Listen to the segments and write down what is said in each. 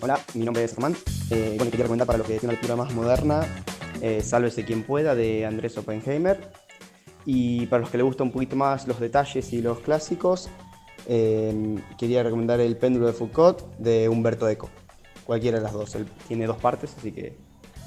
Hola, mi nombre es Román. Eh, bueno, quería recomendar para los que tienen una lectura más moderna, eh, Sálvese quien pueda, de Andrés Oppenheimer. Y para los que les gustan un poquito más los detalles y los clásicos, eh, quería recomendar El péndulo de Foucault, de Humberto Eco. Cualquiera de las dos. Tiene dos partes, así que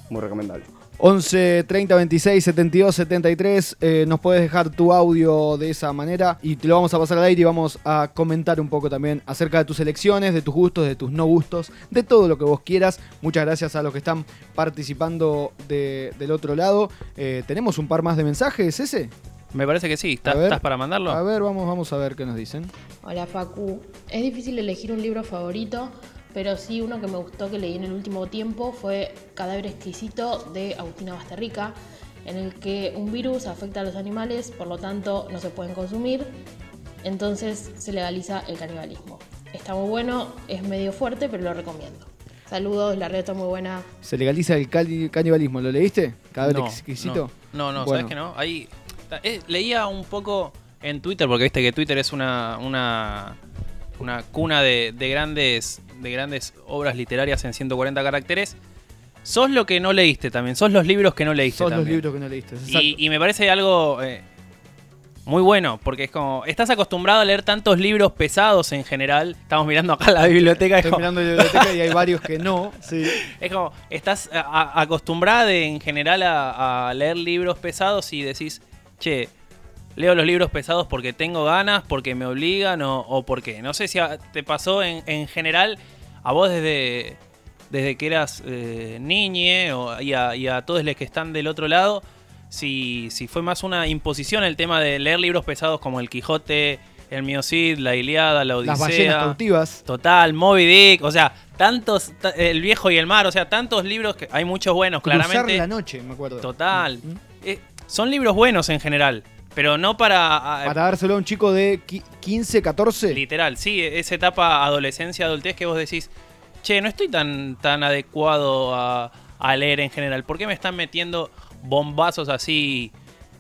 muy recomendable. 11 30 26 72 73. eh, nos puedes dejar tu audio de esa manera y te lo vamos a pasar al aire y vamos a comentar un poco también acerca de tus elecciones, de tus gustos, de tus no gustos, de todo lo que vos quieras. Muchas gracias a los que están participando de- del otro lado. Eh, ¿Tenemos un par más de mensajes, ese? Me parece que sí. ¿Estás A ver. estás para mandarlo? A ver, vamos, vamos a ver qué nos dicen. Hola Facu, es difícil elegir un libro favorito, pero sí uno que me gustó que leí en el último tiempo fue Cadáver exquisito de Agustina Basterrica, en el que un virus afecta a los animales, por lo tanto no se pueden consumir, entonces se legaliza el canibalismo. Está muy bueno, es medio fuerte, pero lo recomiendo. Saludos, la red está muy buena. Se legaliza el canibalismo, ¿lo leíste? Cadáver No, exquisito. No, no, no, Bueno. ¿sabes que no? Ahí eh, leía un poco en Twitter, porque viste que Twitter es una, una, una cuna de, de grandes, de grandes obras literarias en 140 caracteres. Sos lo que no leíste también, sos los libros que no leíste Son los libros que no leíste. Y, y me parece algo eh, muy bueno, porque es como, estás acostumbrado a leer tantos libros pesados en general. Estamos mirando acá la biblioteca. es Estoy como- mirando la biblioteca y hay varios que no. Sí. es como, estás a- a- acostumbrada en general a, a leer libros pesados y decís, che, leo los libros pesados porque tengo ganas, porque me obligan o, o por qué. No sé si a- te pasó en, en general a vos desde, desde que eras eh, niñe o, y, a, y a todos los que están del otro lado, si, si fue más una imposición el tema de leer libros pesados como El Quijote, El Mío Cid, La Iliada, La Odisea. Las ballenas cautivas. Total, Moby Dick, o sea, tantos, ta- El viejo y el mar, o sea, tantos libros que hay muchos buenos, Cruzar claramente. la noche, me acuerdo. Total. Mm. Eh, son libros buenos en general, pero no para... ah, Para dárselo a un chico de qui- 15, 14. Literal, sí, esa etapa adolescencia, adultez que vos decís, che, no estoy tan, tan adecuado a, a leer en general. ¿Por qué me están metiendo bombazos así,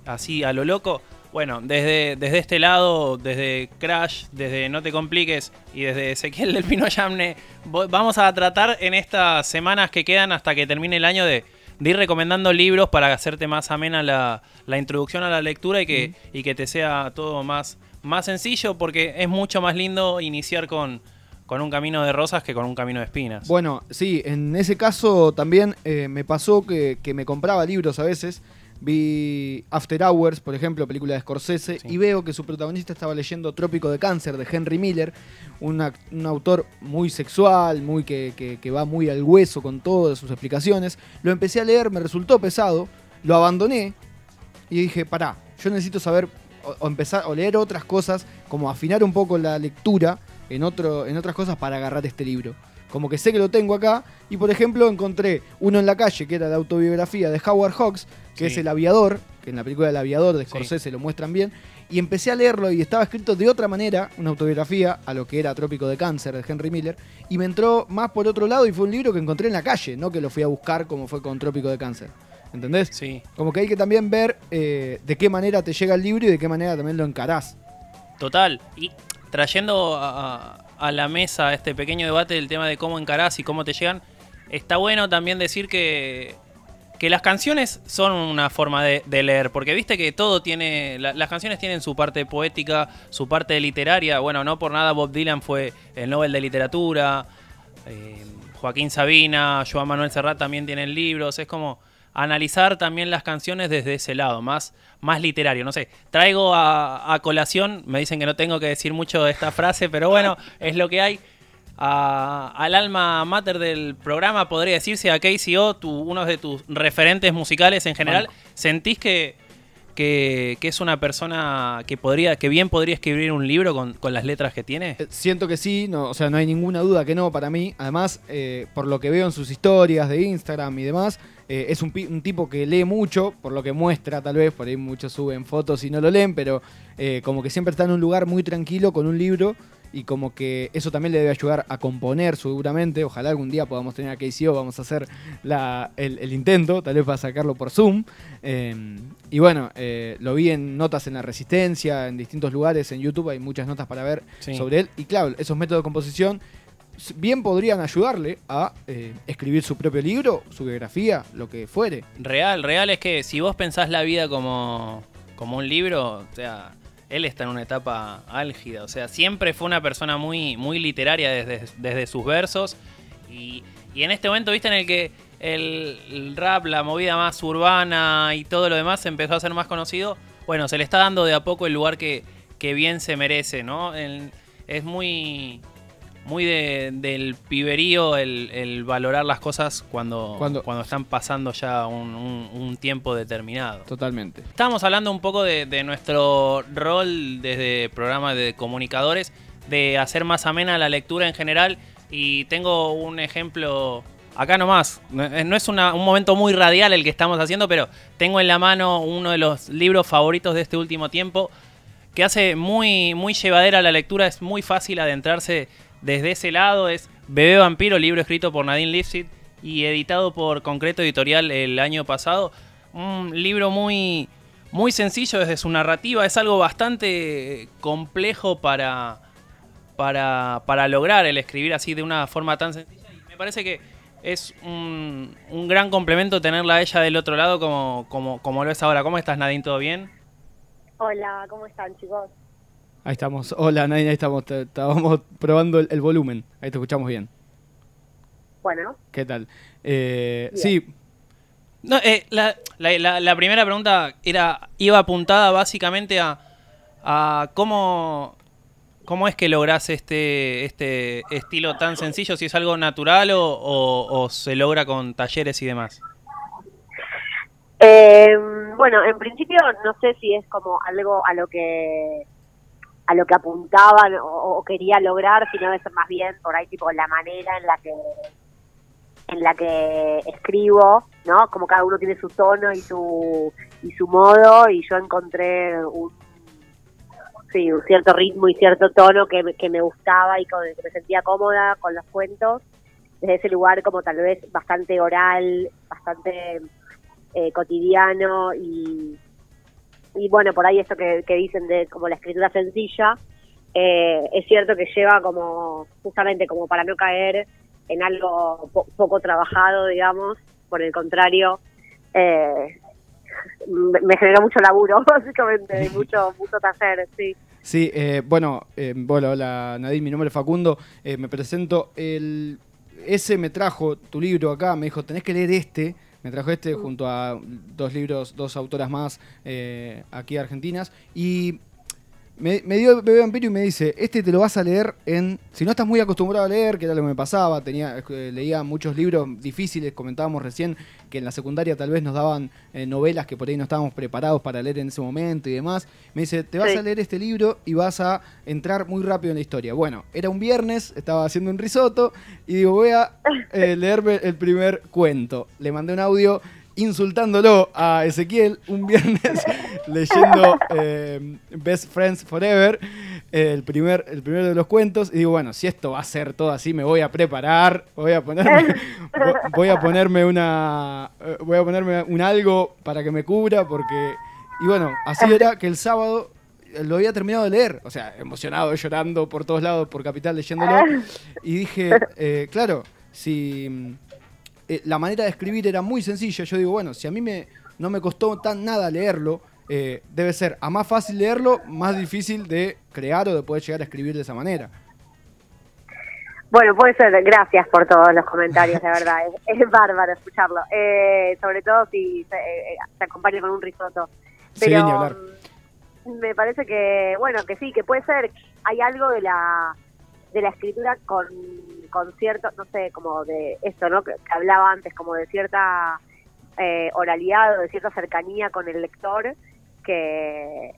así a lo loco? Bueno, desde, desde este lado, desde Crash, desde No Te Compliques y desde Ezequiel del Pino Yamne, vamos a tratar en estas semanas que quedan hasta que termine el año de, de ir recomendando libros para hacerte más amena la, la introducción a la lectura y que, y que te sea todo más, más sencillo porque es mucho más lindo iniciar con, con un camino de rosas que con un camino de espinas. Bueno, sí, en ese caso también eh, me pasó que, que me compraba libros a veces. Vi After Hours, por ejemplo, película de Scorsese, Sí. y veo que su protagonista estaba leyendo Trópico de Cáncer de Henry Miller, una- un autor muy sexual, muy que, que- que va muy al hueso con todas sus explicaciones. Lo empecé a leer, me resultó pesado, lo abandoné y dije, pará, yo necesito saber o, o empezar o leer otras cosas, como afinar un poco la lectura en, otro, en otras cosas para agarrar este libro. Como que sé que lo tengo acá y por ejemplo encontré uno en la calle que era la autobiografía de Howard Hawks, que Sí. es El Aviador, que en la película del Aviador de Sí. Scorsese lo muestran bien, y empecé a leerlo y estaba escrito de otra manera, una autobiografía a lo que era Trópico de Cáncer de Henry Miller, y me entró más por otro lado y fue un libro que encontré en la calle, no que lo fui a buscar como fue con Trópico de Cáncer. ¿Entendés? Sí, Como que hay que también ver eh, de qué manera te llega el libro y de qué manera también lo encarás. total. Y trayendo a, a- la mesa este pequeño debate del tema de cómo encarás y cómo te llegan, está bueno también decir que, que las canciones son una forma de, leer, porque viste que todo tiene, la- las canciones tienen su parte poética, su parte literaria, bueno, no por nada Bob Dylan fue el Nobel de Literatura, eh, Joaquín Sabina, Joan Manuel Serrat también tienen libros, es como analizar también las canciones desde ese lado, más, más literario. No sé, traigo a, a colación, me dicen que no tengo que decir mucho de esta frase, pero bueno, es lo que hay. A- al alma mater del programa podría decirse a KCO, tu, uno de tus referentes musicales en general. ¿Sentís que, que, es una persona que podría que bien podría escribir un libro con, con las letras que tiene? Eh, Siento que sí, no, o sea, no hay ninguna duda que no para mí. Además, eh, por lo que veo en sus historias de Instagram y demás, eh, es un, un tipo que lee mucho, por lo que muestra tal vez, por ahí muchos suben fotos y no lo leen, pero como que siempre está en un lugar muy tranquilo con un libro y como que eso también le debe ayudar a componer seguramente. Ojalá algún día podamos tener a KCO, vamos a hacer la- el, el intento, tal vez para sacarlo por Zoom. Eh, y bueno, eh, lo vi en notas en la Resistencia, en distintos lugares, en YouTube hay muchas notas para ver Sí. sobre él. Y claro, esos métodos de composición bien podrían ayudarle a eh, escribir su propio libro, su biografía, lo que fuere. Real, real es que si vos pensás la vida como, como un libro, o sea, él está en una etapa álgida, o sea, siempre fue una persona muy, muy literaria desde, desde sus versos y, y en este momento, viste, en el que el, rap, la movida más urbana y todo lo demás empezó a ser más conocido, bueno, se le está dando de a poco el lugar que, que bien se merece, ¿no? Es muy muy de- del piberío el, el valorar las cosas cuando, Cuando- cuando, están pasando ya un, un- un tiempo determinado. Totalmente. Estábamos hablando un poco de, de nuestro rol desde programas de comunicadores, de hacer más amena la lectura en general. Y tengo un ejemplo acá nomás. No eh, no es una- un momento muy radial el que estamos haciendo, pero tengo en la mano uno de los libros favoritos de este último tiempo que hace muy, muy llevadera la lectura. Es muy fácil adentrarse desde ese lado. Es Bebé Vampiro, libro escrito por Nadine Lipsit y editado por Concreto Editorial el año pasado. Un libro muy, muy sencillo desde su narrativa. Es algo bastante complejo para, para, para lograr el escribir así de una forma tan sencilla. Y me parece que es un, un gran complemento tenerla a ella del otro lado como, como, como lo es ahora. ¿Cómo estás, Nadine? ¿Todo bien? Hola, ¿cómo están chicos? Ahí estamos. Hola, Nadine, ahí estamos. Estábamos probando el, el volumen. Ahí te escuchamos bien. Bueno, ¿Qué tal? Eh, sí, No, eh, la, la- la- la primera pregunta era iba apuntada básicamente a, a cómo, cómo es que lográs este, este estilo tan sencillo, si es algo natural o, o- o se logra con talleres y demás. eh, bueno, en principio no sé si es como algo a lo que a lo que apuntaban o, quería lograr, sino es más bien por ahí tipo la manera en la que en la que escribo, ¿no? Como cada uno tiene su tono y su y su modo y yo encontré un sí, un cierto ritmo y cierto tono que, que me gustaba y con el que me sentía cómoda con los cuentos desde ese lugar como tal vez bastante oral, bastante eh, cotidiano y, y bueno, por ahí esto que, dicen de como la escritura sencilla, eh, es cierto que lleva como justamente como para no caer en algo po- poco trabajado, digamos, por el contrario, eh, me generó mucho laburo, básicamente, mucho, mucho taller, sí. Sí, eh, bueno, eh, bueno, hola Nadine, mi nombre es Facundo, eh, me presento, el, ese me trajo tu libro acá, me dijo, tenés que leer este, me trajo este junto a dos libros, dos autoras más eh, aquí argentinas, y me, me dio Bebé Vampiro y me dice, este te lo vas a leer en, si no estás muy acostumbrado a leer, que era lo que me pasaba, tenía, eh, leía muchos libros difíciles, comentábamos recién que en la secundaria tal vez nos daban eh, novelas que por ahí no estábamos preparados para leer en ese momento y demás. Me dice, te vas Sí. a leer este libro y vas a entrar muy rápido en la historia. Bueno, era un viernes, estaba haciendo un risotto y digo, voy a eh, leerme el primer cuento. Le mandé un audio insultándolo a Ezequiel un viernes leyendo eh, Best Friends Forever, el, primer, el primero de los cuentos, y digo, bueno, si esto va a ser todo así, me voy a preparar, voy a ponerme, vo- voy a ponerme una eh, voy a ponerme un algo para que me cubra, porque. Y bueno, así era que el sábado eh, lo había terminado de leer, o sea, emocionado, llorando por todos lados, por Capital leyéndolo, y dije, eh, claro, si mm, eh, la manera de escribir era muy sencilla. Yo digo, bueno, si a mí me, no me costó tan nada leerlo, eh, debe ser a más fácil leerlo, más difícil de crear o de poder llegar a escribir de esa manera. Bueno, puede ser, gracias por todos los comentarios, de verdad, es, es bárbaro escucharlo, eh, sobre todo si se, eh, se acompaña con un risotto. Sí, Pero hablar. mm, me parece que, bueno, que sí, que puede ser, hay algo de la de la escritura con, con cierto, no sé, como de esto, ¿no? Que, que hablaba antes, como de cierta eh, oralidad o de cierta cercanía con el lector que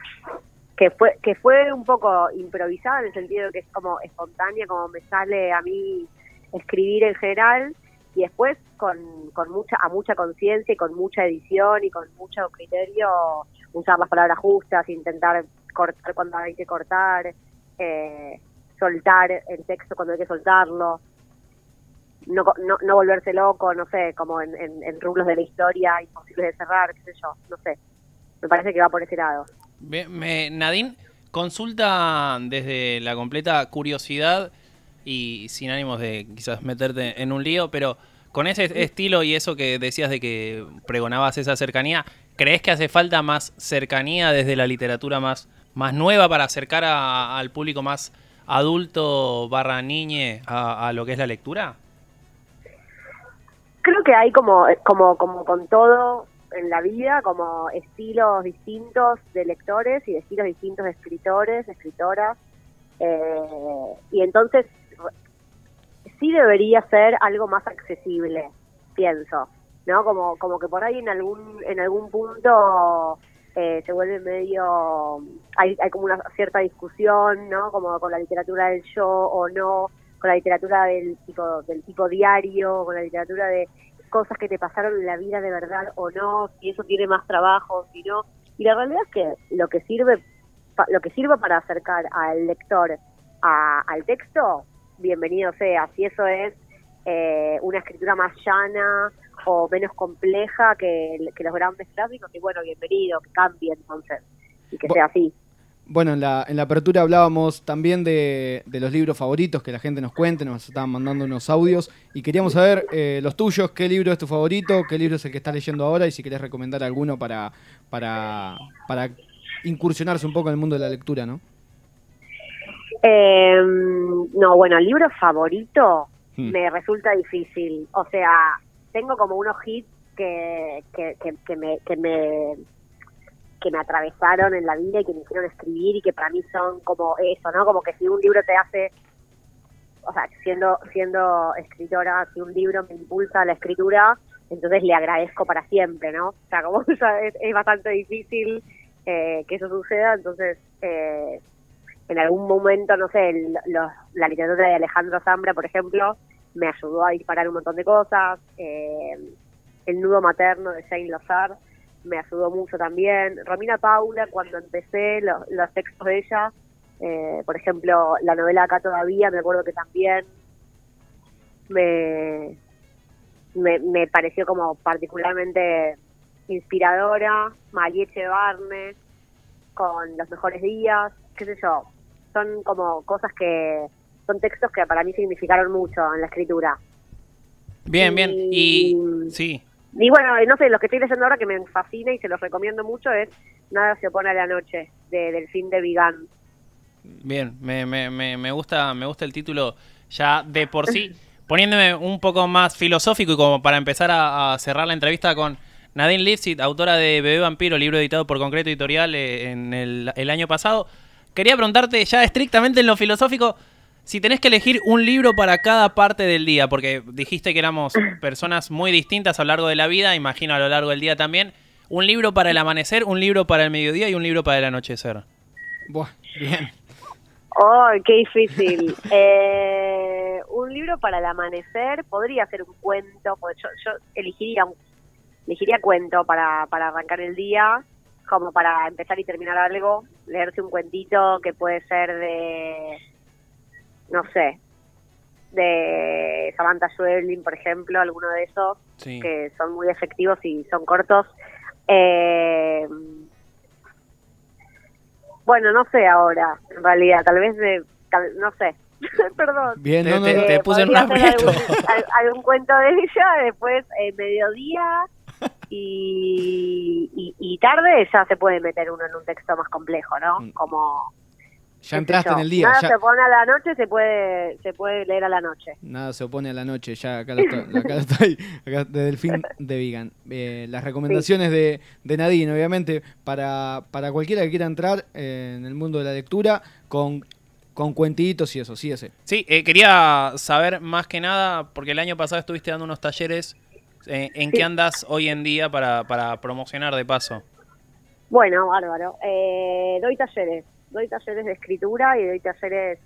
que fue que fue un poco improvisada en el sentido de que es como espontánea, como me sale a mí escribir en general y después con, con mucha a mucha conciencia y con mucha edición y con mucho criterio usar las palabras justas, intentar cortar cuando hay que cortar, eh, soltar el texto cuando hay que soltarlo, no, no, no volverse loco, no sé, como en, en, en rublos de la historia imposibles de cerrar, qué sé yo, no sé. Me parece que va por ese lado. Me- Nadine consulta desde la completa curiosidad y sin ánimos de quizás meterte en un lío, pero con ese estilo y eso que decías de que pregonabas esa cercanía, ¿crees que hace falta más cercanía desde la literatura más, más nueva para acercar a- al público más adulto barra niñe a, a lo que es la lectura? creo que hay como, como, como con todo en la vida, como estilos distintos de lectores y estilos distintos de escritores, escritoras. eh, y entonces sí debería ser algo más accesible, pienso, ¿no? Como, como que por ahí en algún, en algún punto eh, se vuelve medio, hay, hay como una cierta discusión, ¿no? Como con la literatura del yo o no, con la literatura del tipo, del tipo diario, con la literatura de cosas que te pasaron en la vida de verdad o no, si eso tiene más trabajo, si no. Y la realidad es que lo que sirve, lo que sirva para acercar al lector a- al texto, bienvenido sea. Si eso es eh, una escritura más llana o menos compleja que, que los grandes clásicos, que bueno, bienvenido, que cambie entonces y que sea así. Bueno, en la, en la apertura hablábamos también de, de los libros favoritos, que la gente nos cuente, nos estaban mandando unos audios y queríamos saber eh, los tuyos, qué libro es tu favorito, qué libro es el que estás leyendo ahora y si querés recomendar alguno para, para, para incursionarse un poco en el mundo de la lectura, ¿no? Eh, no, bueno, el libro favorito Hmm. me resulta difícil. O sea, tengo como unos hits que, que, que, que me, que, me, que me atravesaron en la vida y que me hicieron escribir y que para mí son como eso, ¿no? Como que si un libro te hace, o sea, siendo, siendo escritora, si un libro me impulsa a la escritura, entonces le agradezco para siempre, ¿no? O sea, como es, es bastante difícil eh, que eso suceda, entonces... Eh, en algún momento, no sé, el- los- la literatura de Alejandro Zambra, por ejemplo, me ayudó a disparar un montón de cosas. eh, el nudo materno de Jane Lozar me ayudó mucho también. Romina Paula, cuando empecé los, los textos de ella, eh, por ejemplo, la novela Acá todavía, me acuerdo que también me, me, me pareció como particularmente inspiradora. Malieche Barnes, con Los Mejores Días, qué sé yo. Son como cosas que, son textos que para mí significaron mucho en la escritura. Bien, bien. Y- sí, Y bueno, no sé, lo que estoy leyendo ahora que me fascina y se los recomiendo mucho es Nada se opone a la noche, de Delfín de Vigan. Bien, me, me, me, me gusta me gusta el título ya de por sí, poniéndome un poco más filosófico y como para empezar a, a cerrar la entrevista con Nadine Lipsit, autora de Bebé Vampiro, libro editado por Concreto Editorial eh, en el, el año pasado. Quería preguntarte ya estrictamente en lo filosófico, si tenés que elegir un libro para cada parte del día, porque dijiste que éramos personas muy distintas a lo largo de la vida, imagino a lo largo del día también. Un libro para el amanecer, un libro para el mediodía y un libro para el anochecer. Buah, bien. ¡Oh, qué difícil! Eh, un libro para el amanecer podría ser un cuento, yo, yo elegiría elegiría cuento para, para arrancar el día, como para empezar y terminar algo, leerse un cuentito que puede ser de, no sé, de Samantha Schweblin, por ejemplo, alguno de esos, Sí. que son muy efectivos y son cortos. Eh, bueno, no sé ahora, en realidad, tal vez de, tal- no sé, perdón. Bien, no, no, te- puse en un aprieto. Algún, al- algún cuento de ella, después eh, mediodía y, y, y tarde ya se puede meter uno en un texto más complejo, ¿no? Mm. Como Ya entraste yo, en el día. Nada ya- se pone a la noche, se puede se puede leer a la noche. Nada se opone a la noche, ya acá lo estoy, acá lo estoy, acá de Delfín de Vegan. Eh, las recomendaciones de, de Nadine, obviamente, para, para cualquiera que quiera entrar eh, en el mundo de la lectura, con, con cuentitos y eso, sí, ese. Sí, eh, quería saber más que nada, porque el año pasado estuviste dando unos talleres. eh, ¿En qué andas hoy en día para, para promocionar de paso? Bueno, bárbaro. Eh, doy talleres, doy talleres de escritura y doy talleres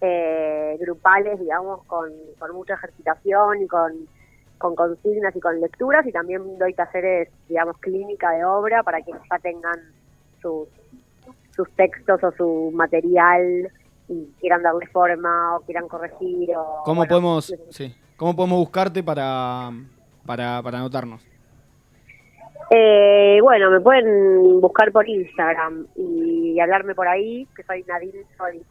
eh, grupales, digamos, con, con mucha ejercitación y con, con consignas y con lecturas y también doy talleres, digamos, clínica de obra para quienes ya tengan sus, sus textos o su material y quieran darle forma o quieran corregir o... ¿Cómo bueno, podemos, sí, cómo podemos buscarte para, para, para anotarnos? Eh, bueno, me pueden buscar por Instagram y hablarme por ahí, que soy Nadine Solís.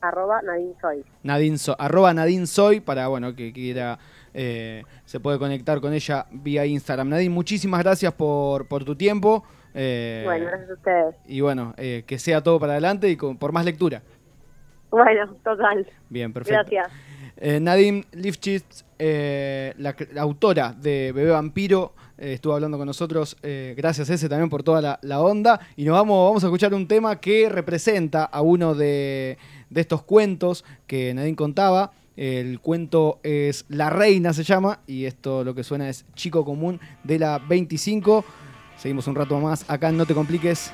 arroba Nadine Soy. Nadine So- arroba Nadine Soy para bueno que quiera eh, se puede conectar con ella vía Instagram. Nadine, muchísimas gracias por, por tu tiempo. eh, Bueno, gracias a ustedes. y bueno, eh, que sea todo para adelante y con- por más lectura. Bueno, total. Bien, perfecto. Gracias. Eh, Nadine Lifchitz, eh, la autora de Bebé Vampiro, eh, estuvo hablando con nosotros. eh, gracias, ese también por toda la, onda. Y nos vamos, vamos a escuchar un tema que representa a uno de, de estos cuentos que Nadine contaba. El cuento es La Reina, se llama, y esto lo que suena es Chico Común de la 25. Seguimos un rato más acá No Te Compliques.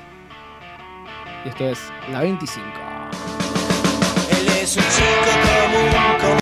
Y esto es la 25. Él es un chico común,